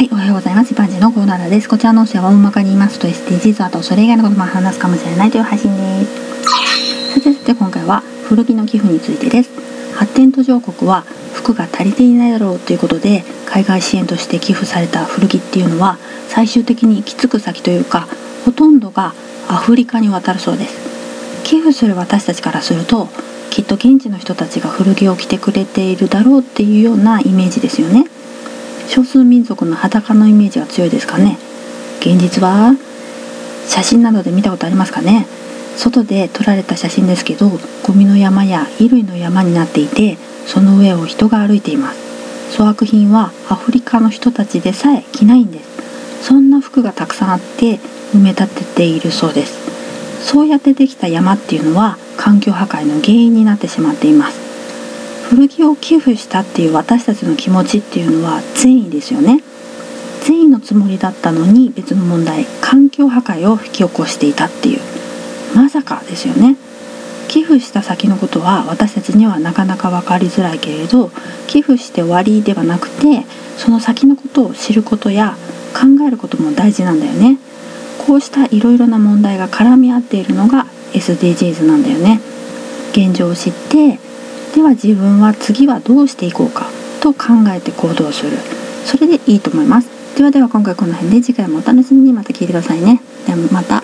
はい、おはようございます。一般人のコーナーです。こちらの音声は大まかに言いますと SDGs あとそれ以外のことも話すかもしれないという配信です。さてさて今回は古着の寄付についてです。発展途上国は服が足りていないだろうということで海外支援として寄付された古着っていうのは最終的に行き着く先というかほとんどがアフリカに渡るそうです。寄付する私たちからするときっと現地の人たちが古着を着てくれているだろうっていうようなイメージですよね。少数民族の裸のイメージが強いですかね。現実は写真などで見たことありますかね。外で撮られた写真ですけどゴミの山や衣類の山になっていてその上を人が歩いています。粗悪品はアフリカの人たちでさえ着ないんです。そんな服がたくさんあって埋め立てているそうです。そうやってできた山っていうのは環境破壊の原因になってしまっています。古着を寄付したっていう私たちの気持ちっていうのは善意ですよね。善意のつもりだったのに別の問題環境破壊を引き起こしていたっていう。まさかですよね。寄付した先のことは私たちにはなかなか分かりづらいけれど寄付して終わりではなくてその先のことを知ることや考えることも大事なんだよね。こうしたいろいろな問題が絡み合っているのが SDGs なんだよね。現状を知ってでは自分は次はどうしていこうか？と考えて行動する。それでいいと思います。ではでは今回この辺で次回もお楽しみに。また聞いてくださいね。ではまた。